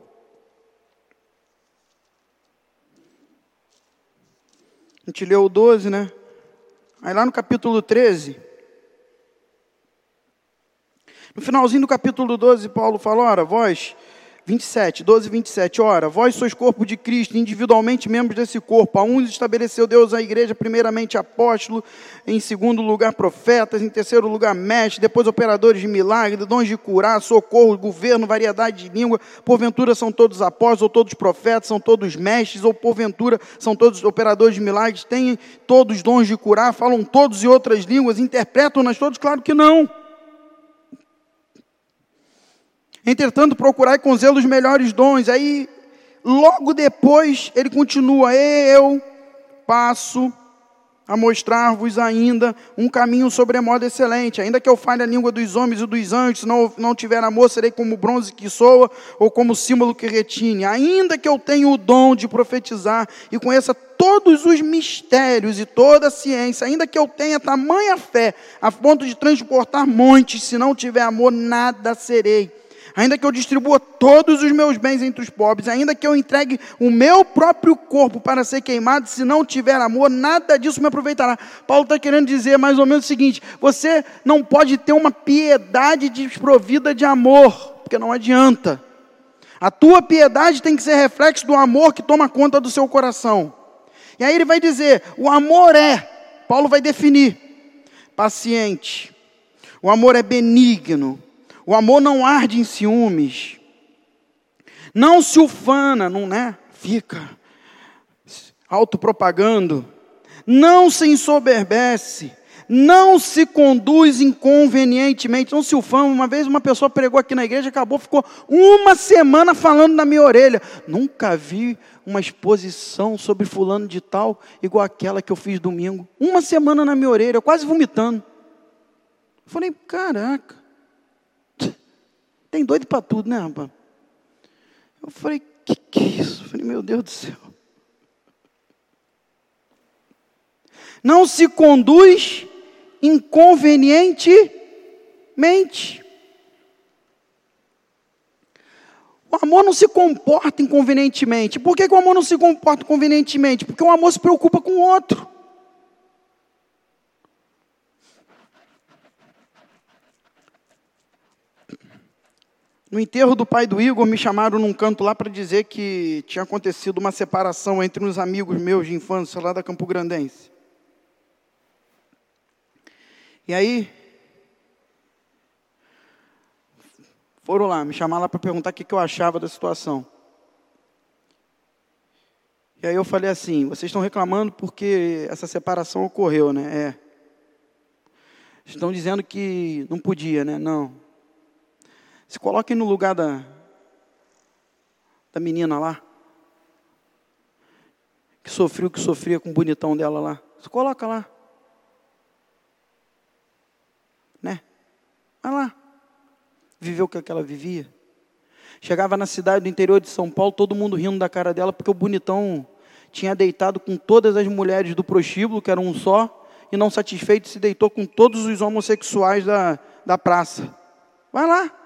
A gente leu o 12, né? Aí lá no capítulo 13, no finalzinho do capítulo 12, Paulo fala: Ora, vós 27, 12 e 27. Ora, vós sois corpo de Cristo, individualmente membros desse corpo. A uns estabeleceu Deus a igreja, primeiramente apóstolo, em segundo lugar profetas, em terceiro lugar mestres, depois operadores de milagres, dons de curar, socorro, governo, variedade de língua. Porventura são todos apóstolos, ou todos profetas, são todos mestres, ou porventura são todos operadores de milagres, têm todos dons de curar, falam todos em outras línguas, interpretam-nas todos? Claro que não. Entretanto, procurai com zelo os melhores dons. Aí, logo depois, ele continua: Eu passo a mostrar-vos ainda um caminho sobremodo excelente. Ainda que eu fale a língua dos homens e dos anjos, não, não tiver amor, serei como bronze que soa ou como símbolo que retine. Ainda que eu tenha o dom de profetizar e conheça todos os mistérios e toda a ciência, ainda que eu tenha tamanha fé a ponto de transportar montes, se não tiver amor, nada serei ainda que eu distribua todos os meus bens entre os pobres, ainda que eu entregue o meu próprio corpo para ser queimado, se não tiver amor, nada disso me aproveitará. Paulo está querendo dizer mais ou menos o seguinte: você não pode ter uma piedade desprovida de amor, porque não adianta. A tua piedade tem que ser reflexo do amor que toma conta do seu coração. E aí ele vai dizer: o amor é, Paulo vai definir, paciente. O amor é benigno, o amor não arde em ciúmes. Não se ufana, não né? Fica autopropagando. Não se ensoberbece. Não se conduz inconvenientemente. Não se ufana. Uma vez uma pessoa pregou aqui na igreja, acabou, ficou uma semana falando na minha orelha. Nunca vi uma exposição sobre fulano de tal, igual aquela que eu fiz domingo. Uma semana na minha orelha, quase vomitando. Falei, caraca. Tem doido para tudo, né, rapaz? Eu falei, que que é isso? Eu falei, meu Deus do céu. Não se conduz inconvenientemente. O amor não se comporta inconvenientemente. Por que, que o amor não se comporta inconvenientemente? Porque o amor se preocupa com o outro. No enterro do pai do Igor, me chamaram num canto lá para dizer que tinha acontecido uma separação entre uns amigos meus de infância lá da Campo Grandense. E aí, foram lá, me chamaram lá para perguntar o que, que eu achava da situação. E aí eu falei assim: vocês estão reclamando porque essa separação ocorreu, né? É. Estão dizendo que não podia, né? Não. Se coloque no lugar da, da menina lá, que sofreu, que sofria com o bonitão dela lá. Se coloca lá. Né? Vai lá. Viveu o que ela vivia. Chegava na cidade do interior de São Paulo, todo mundo rindo da cara dela, porque o bonitão tinha deitado com todas as mulheres do prostíbulo, que era um só, e não satisfeito, se deitou com todos os homossexuais da, da praça. Vai lá.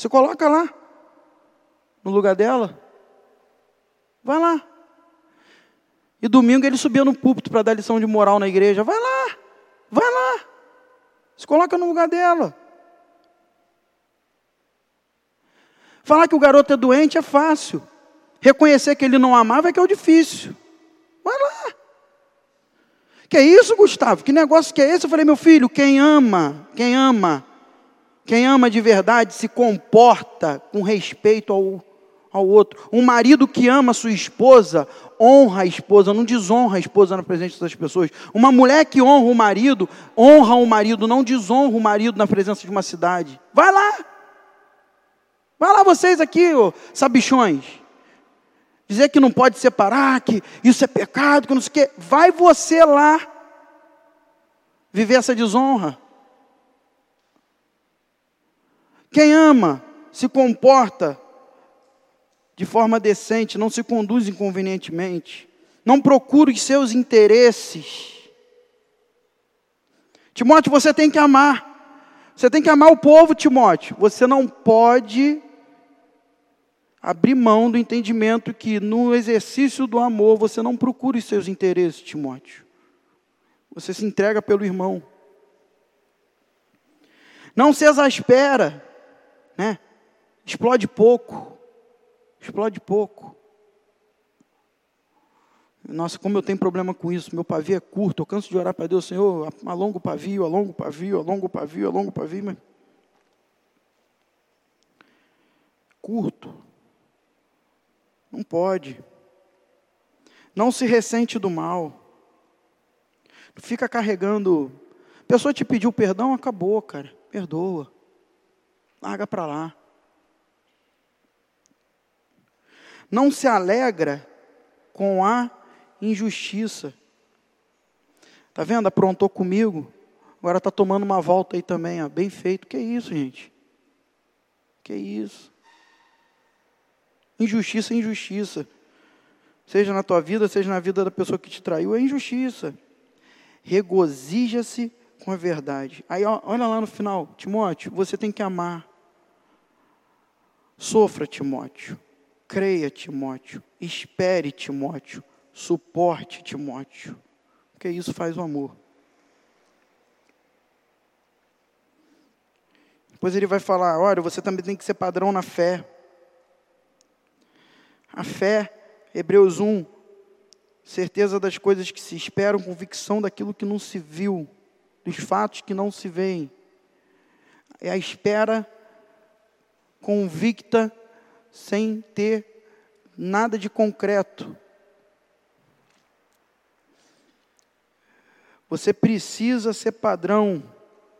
Se coloca lá, no lugar dela. Vai lá. E domingo ele subia no púlpito para dar lição de moral na igreja. Vai lá, vai lá. Se coloca no lugar dela. Falar que o garoto é doente é fácil. Reconhecer que ele não amava é que é o difícil. Vai lá. Que é isso, Gustavo? Que negócio que é esse? Eu falei, meu filho, quem ama, quem ama, quem ama de verdade se comporta com respeito ao, ao outro. Um marido que ama sua esposa, honra a esposa, não desonra a esposa na presença das pessoas. Uma mulher que honra o marido, honra o marido, não desonra o marido na presença de uma cidade. Vai lá. Vai lá vocês aqui, ô, sabichões. Dizer que não pode separar, que isso é pecado, que não sei o quê. Vai você lá viver essa desonra. Quem ama se comporta de forma decente, não se conduz inconvenientemente, não procura os seus interesses. Timóteo, você tem que amar. Você tem que amar o povo, Timóteo. Você não pode abrir mão do entendimento que no exercício do amor você não procura os seus interesses, Timóteo. Você se entrega pelo irmão. Não se exaspera né? Explode pouco. Explode pouco. Nossa, como eu tenho problema com isso. Meu pavio é curto. Eu canso de orar para Deus, Senhor, alonga o pavio, alonga o pavio, alonga o pavio, alonga o pavio, mas curto. Não pode. Não se ressente do mal. Fica carregando. A pessoa te pediu perdão, acabou, cara. Perdoa. Larga para lá. Não se alegra com a injustiça. Tá vendo? Aprontou comigo. Agora está tomando uma volta aí também, ó. bem feito. Que isso, gente? Que isso? Injustiça é injustiça. Seja na tua vida, seja na vida da pessoa que te traiu, é injustiça. Regozija-se com a verdade. Aí olha lá no final, Timóteo, você tem que amar. Sofra, Timóteo. Creia, Timóteo. Espere, Timóteo. Suporte, Timóteo. Porque isso faz o amor. Depois ele vai falar: olha, você também tem que ser padrão na fé. A fé, Hebreus 1, certeza das coisas que se esperam, convicção daquilo que não se viu, dos fatos que não se veem. É a espera convicta, sem ter nada de concreto. Você precisa ser padrão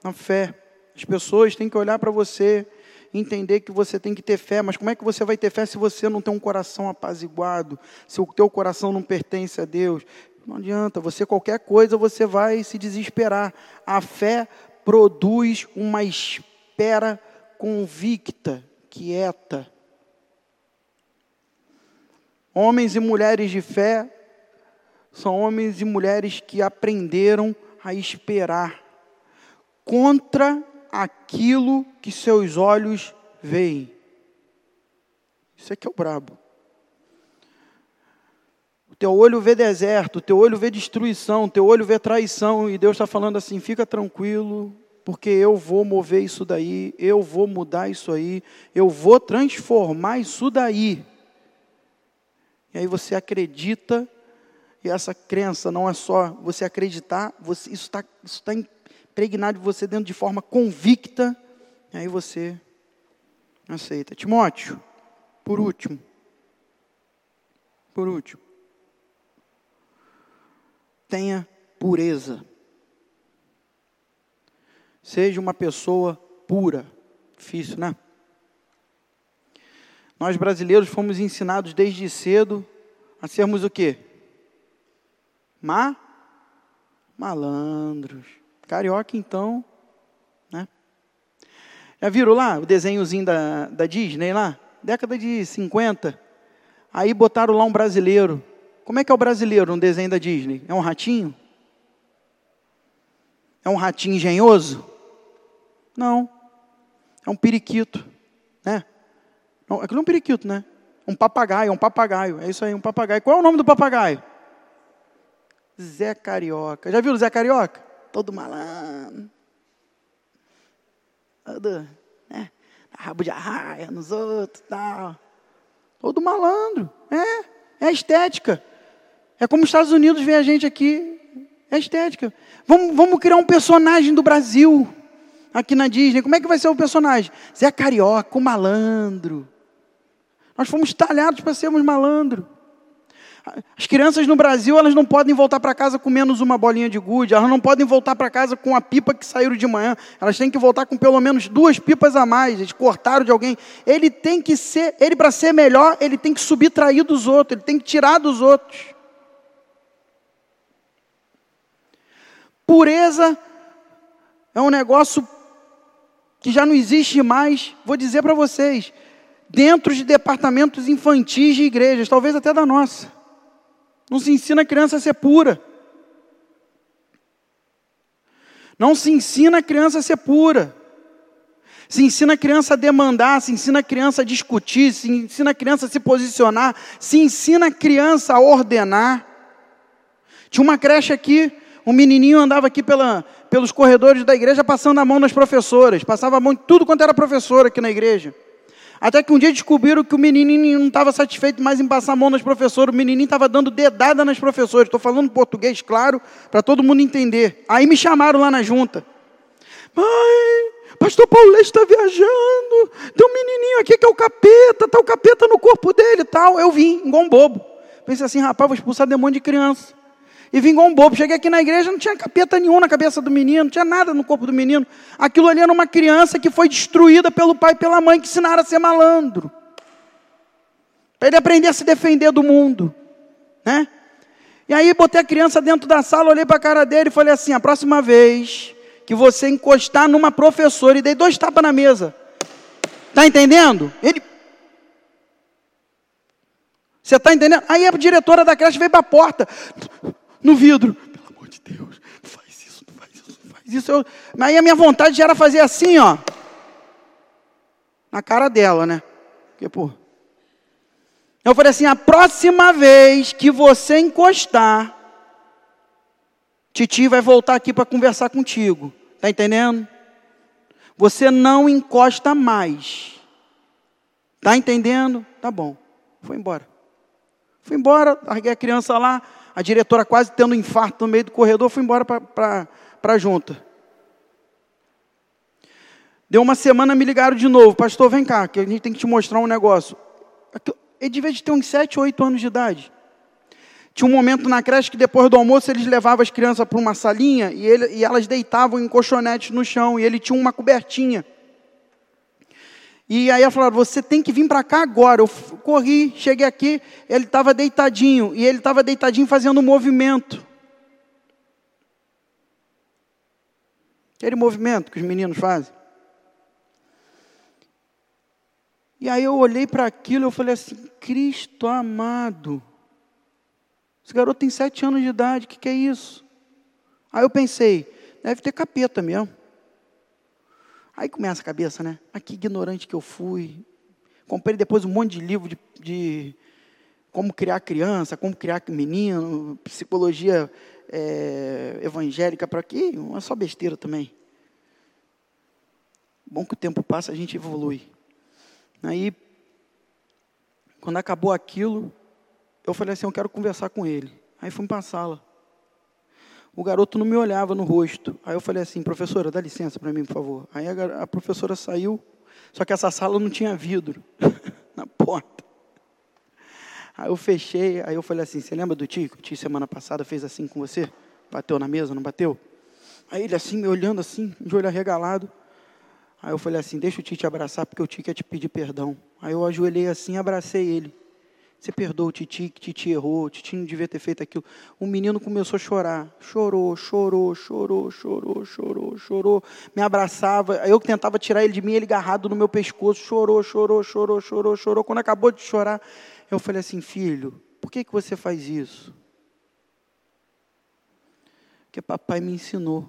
na fé. As pessoas têm que olhar para você, entender que você tem que ter fé, mas como é que você vai ter fé se você não tem um coração apaziguado, se o teu coração não pertence a Deus? Não adianta, você qualquer coisa você vai se desesperar. A fé produz uma espera convicta, quieta. Homens e mulheres de fé são homens e mulheres que aprenderam a esperar contra aquilo que seus olhos veem. Isso aqui é o brabo. O teu olho vê deserto, o teu olho vê destruição, o teu olho vê traição, e Deus está falando assim: fica tranquilo, porque eu vou mover isso daí, eu vou mudar isso aí, eu vou transformar isso daí. E aí você acredita, e essa crença não é só você acreditar, você, isso está isso tá impregnado de você dentro de forma convicta, e aí você aceita. Timóteo, por último. Por último. Tenha pureza. Seja uma pessoa pura. Difícil, né? Nós brasileiros fomos ensinados desde cedo a sermos o quê? Ma malandros. Carioca, então, né? Já viram lá o desenhozinho da, da Disney lá? Década de 50. Aí botaram lá um brasileiro. Como é que é o brasileiro no desenho da Disney? É um ratinho? É um ratinho engenhoso? Não. É um periquito, né? Não, aquilo é um periquito, né? Um papagaio, é um papagaio. É isso aí, um papagaio. Qual é o nome do papagaio? Zé Carioca. Já viu o Zé Carioca? todo malandro. Todo, né? Rabo de arraia nos outros tal. Todo malandro. É, é estética. É como os Estados Unidos vê a gente aqui. É estética. Vamos, vamos criar um personagem do Brasil aqui na Disney. Como é que vai ser o personagem? Zé Carioca, o malandro. Nós fomos talhados para sermos malandro. As crianças no Brasil, elas não podem voltar para casa com menos uma bolinha de gude, elas não podem voltar para casa com a pipa que saíram de manhã, elas têm que voltar com pelo menos duas pipas a mais, eles cortaram de alguém. Ele tem que ser, ele para ser melhor, ele tem que subtrair dos outros, ele tem que tirar dos outros. Pureza é um negócio que já não existe mais, vou dizer para vocês, dentro de departamentos infantis de igrejas, talvez até da nossa. Não se ensina a criança a ser pura. Não se ensina a criança a ser pura. Se ensina a criança a demandar, se ensina a criança a discutir, se ensina a criança a se posicionar, se ensina a criança a ordenar. Tinha uma creche aqui, um menininho andava aqui pela, pelos corredores da igreja passando a mão nas professoras, passava a mão em tudo quanto era professora aqui na igreja. Até que um dia descobriram que o menininho não estava satisfeito mais em passar a mão nas professoras, o menininho estava dando dedada nas professoras. Estou falando português, claro, para todo mundo entender. Aí me chamaram lá na junta. Mãe, pastor Paulete está viajando, tem um menininho aqui que é o capeta, está o capeta no corpo dele e tal. Eu vim, igual um bobo. Pensei assim, rapaz, vou expulsar demônio de criança e vingou um bobo. Cheguei aqui na igreja, não tinha capeta nenhum na cabeça do menino, não tinha nada no corpo do menino. Aquilo ali era uma criança que foi destruída pelo pai e pela mãe, que ensinaram a ser malandro. Para ele aprender a se defender do mundo. Né? E aí botei a criança dentro da sala, olhei para a cara dele e falei assim: a próxima vez que você encostar numa professora e dei dois tapas na mesa. Está entendendo? Ele. Você está entendendo? Aí a diretora da creche veio para a porta, no vidro. Pelo amor de Deus, não faz isso, não faz isso, não faz isso. Eu... Aí a minha vontade já era fazer assim, ó. Na cara dela, né? Porque, pô. Eu falei assim: a próxima vez que você encostar, Titi vai voltar aqui para conversar contigo. Está entendendo? Você não encosta mais. Está entendendo? Tá bom. Foi embora. Fui embora, larguei a criança lá, a diretora quase tendo um infarto no meio do corredor, fui embora para a junta. Deu uma semana, me ligaram de novo. Pastor, vem cá, que a gente tem que te mostrar um negócio. Ele devia ter uns 7, 8 anos de idade. Tinha um momento na creche que depois do almoço eles levavam as crianças para uma salinha e, ele, e elas deitavam em colchonetes no chão e ele tinha uma cobertinha. E aí ela falou: Você tem que vir para cá agora. Eu corri, cheguei aqui, ele estava deitadinho e ele estava deitadinho fazendo um movimento. Aquele movimento que os meninos fazem. E aí eu olhei para aquilo e falei assim: Cristo amado. Esse garoto tem sete anos de idade, o que, que é isso? Aí eu pensei, deve ter capeta mesmo. Aí começa a cabeça, né? Ah, que ignorante que eu fui. Comprei depois um monte de livro de, de como criar criança, como criar menino, psicologia é, evangélica para quê? É só besteira também. Bom que o tempo passa, a gente evolui. Aí, quando acabou aquilo, eu falei assim: eu quero conversar com ele. Aí fui para a sala. O garoto não me olhava no rosto. Aí eu falei assim: professora, dá licença para mim, por favor. Aí a, a professora saiu, só que essa sala não tinha vidro na porta. Aí eu fechei, aí eu falei assim: você lembra do tio? O tio semana passada fez assim com você? Bateu na mesa, não bateu? Aí ele assim, me olhando assim, de olho arregalado. Aí eu falei assim: deixa o tio te abraçar, porque o tio quer te pedir perdão. Aí eu ajoelhei assim, abracei ele. Você perdoa o Titi, que Titi errou, Titi não devia ter feito aquilo. O menino começou a chorar. Chorou, chorou, chorou, chorou, chorou, chorou. Me abraçava. Eu tentava tirar ele de mim, ele agarrado no meu pescoço. Chorou, chorou, chorou, chorou, chorou. Quando acabou de chorar, eu falei assim: Filho, por que, que você faz isso? Porque papai me ensinou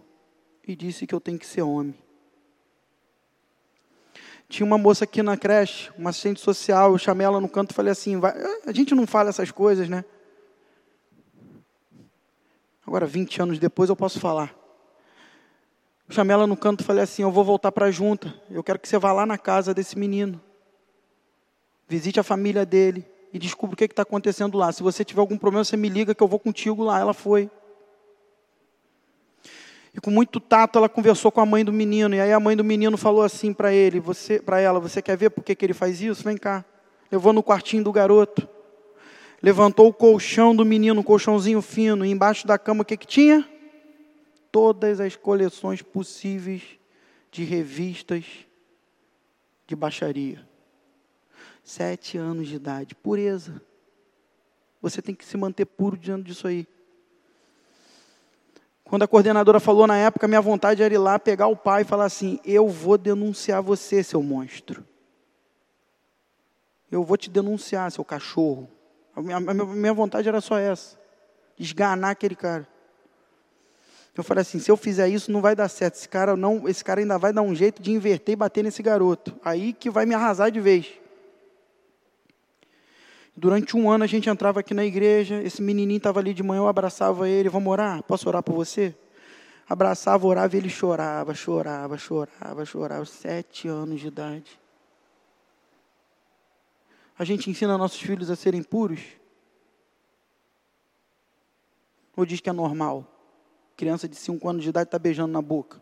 e disse que eu tenho que ser homem. Tinha uma moça aqui na creche, uma assistente social, eu chamei ela no canto e falei assim, a gente não fala essas coisas, né? Agora, 20 anos depois, eu posso falar. Eu chamei ela no canto e falei assim, eu vou voltar para a junta, eu quero que você vá lá na casa desse menino. Visite a família dele e descubra o que está acontecendo lá. Se você tiver algum problema, você me liga que eu vou contigo lá. Ela foi. E com muito tato ela conversou com a mãe do menino. E aí a mãe do menino falou assim para ele, você, para ela, você quer ver por que, que ele faz isso? Vem cá. Levou no quartinho do garoto. Levantou o colchão do menino, um colchãozinho fino. E embaixo da cama o que, que tinha? Todas as coleções possíveis de revistas de baixaria. Sete anos de idade, pureza. Você tem que se manter puro diante disso aí. Quando a coordenadora falou na época, minha vontade era ir lá pegar o pai e falar assim: Eu vou denunciar você, seu monstro. Eu vou te denunciar, seu cachorro. A minha, a minha vontade era só essa: esganar aquele cara. Eu falei assim: se eu fizer isso, não vai dar certo. Esse cara, não, esse cara ainda vai dar um jeito de inverter e bater nesse garoto. Aí que vai me arrasar de vez. Durante um ano a gente entrava aqui na igreja, esse menininho estava ali de manhã, eu abraçava ele, vamos orar? Posso orar por você? Abraçava, orava e ele chorava, chorava, chorava, chorava, sete anos de idade. A gente ensina nossos filhos a serem puros? Ou diz que é normal? Criança de cinco anos de idade está beijando na boca.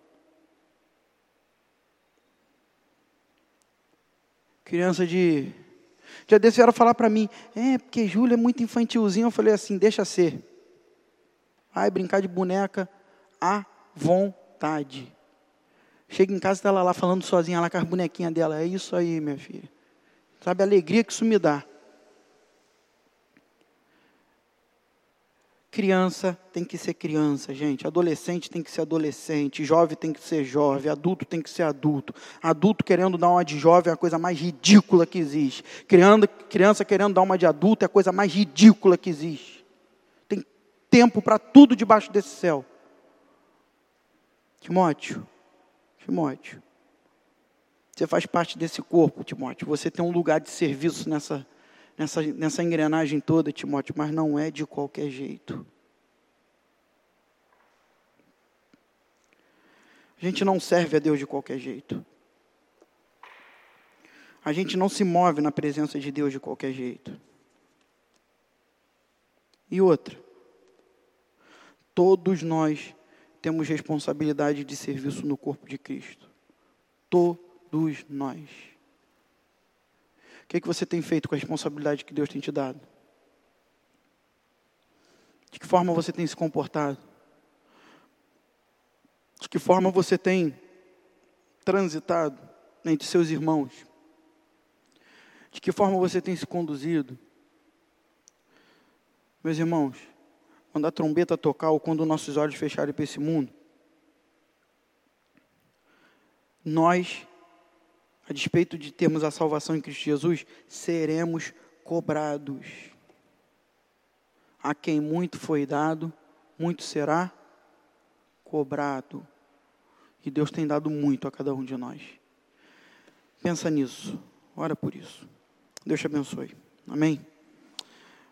Criança de já desse vieram falar para mim, é, porque Júlia é muito infantilzinho. Eu falei assim, deixa ser. Vai brincar de boneca à vontade. Chega em casa e está ela lá falando sozinha lá com as bonequinhas dela. É isso aí, minha filha. Sabe a alegria que isso me dá. Criança tem que ser criança, gente. Adolescente tem que ser adolescente. Jovem tem que ser jovem. Adulto tem que ser adulto. Adulto querendo dar uma de jovem é a coisa mais ridícula que existe. Criando, criança querendo dar uma de adulto é a coisa mais ridícula que existe. Tem tempo para tudo debaixo desse céu. Timóteo, Timóteo, você faz parte desse corpo, Timóteo. Você tem um lugar de serviço nessa nessa, nessa engrenagem toda, Timóteo, mas não é de qualquer jeito. A gente não serve a Deus de qualquer jeito. A gente não se move na presença de Deus de qualquer jeito. E outra, todos nós temos responsabilidade de serviço no corpo de Cristo. Todos nós que, é que você tem feito com a responsabilidade que Deus tem te dado? De que forma você tem se comportado? De que forma você tem transitado entre seus irmãos? De que forma você tem se conduzido? Meus irmãos, quando a trombeta tocar ou quando nossos olhos fecharem para esse mundo, nós a despeito de termos a salvação em Cristo Jesus, seremos cobrados. A quem muito foi dado, muito será cobrado. E Deus tem dado muito a cada um de nós. Pensa nisso, ora por isso. Deus te abençoe. Amém?